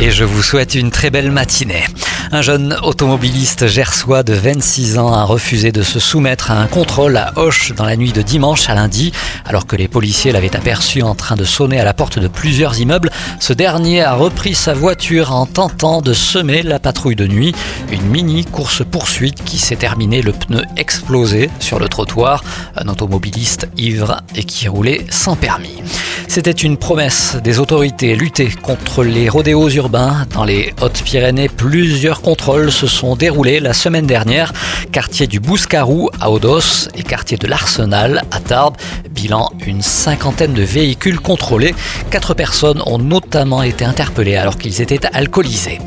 Et je vous souhaite une très belle matinée. Un jeune automobiliste gersois de 26 ans a refusé de se soumettre à un contrôle à Hoche dans la nuit de dimanche à lundi. Alors que les policiers l'avaient aperçu en train de sonner à la porte de plusieurs immeubles, ce dernier a repris sa voiture en tentant de semer la patrouille de nuit. Une mini course-poursuite qui s'est terminée le pneu explosé sur le trottoir. Un automobiliste ivre et qui roulait sans permis. C'était une promesse des autorités, lutter contre les rodéos urbains. Dans les Hautes-Pyrénées, plusieurs contrôles se sont déroulés la semaine dernière. Quartier du Bouscarou à Odos et quartier de l'Arsenal à Tarbes. Bilan, une cinquantaine de véhicules contrôlés. Quatre personnes ont notamment été interpellées alors qu'ils étaient alcoolisés.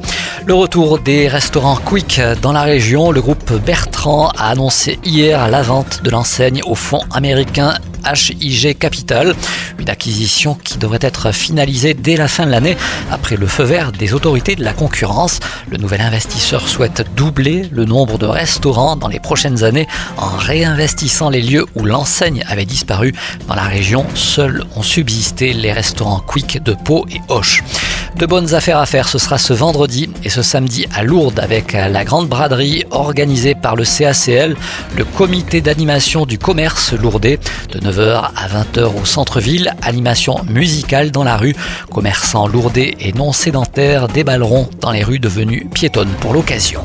Le retour des restaurants Quick dans la région, le groupe Bertrand a annoncé hier la vente de l'enseigne au fonds américain HIG Capital, une acquisition qui devrait être finalisée dès la fin de l'année après le feu vert des autorités de la concurrence. Le nouvel investisseur souhaite doubler le nombre de restaurants dans les prochaines années en réinvestissant les lieux où l'enseigne avait disparu. Dans la région, seuls ont subsisté les restaurants Quick de Pau et Hoche. De bonnes affaires à faire, ce sera ce vendredi et ce samedi à Lourdes avec la grande braderie organisée par le CACL, le comité d'animation du commerce lourdais, de 9h à 20h au centre-ville, animation musicale dans la rue, commerçants lourdais et non sédentaires déballeront dans les rues devenues piétonnes pour l'occasion.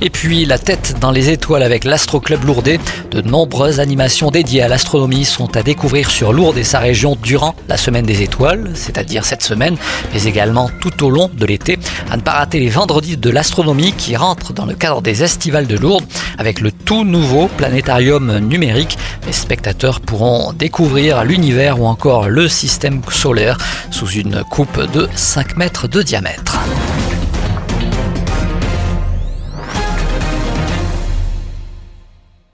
Et puis la tête dans les étoiles avec l'Astro Club Lourdes. De nombreuses animations dédiées à l'astronomie sont à découvrir sur Lourdes et sa région durant la semaine des étoiles, c'est-à-dire cette semaine, mais également tout au long de l'été. À ne pas rater les vendredis de l'astronomie qui rentrent dans le cadre des estivales de Lourdes avec le tout nouveau planétarium numérique. Les spectateurs pourront découvrir l'univers ou encore le système solaire sous une coupe de 5 mètres de diamètre.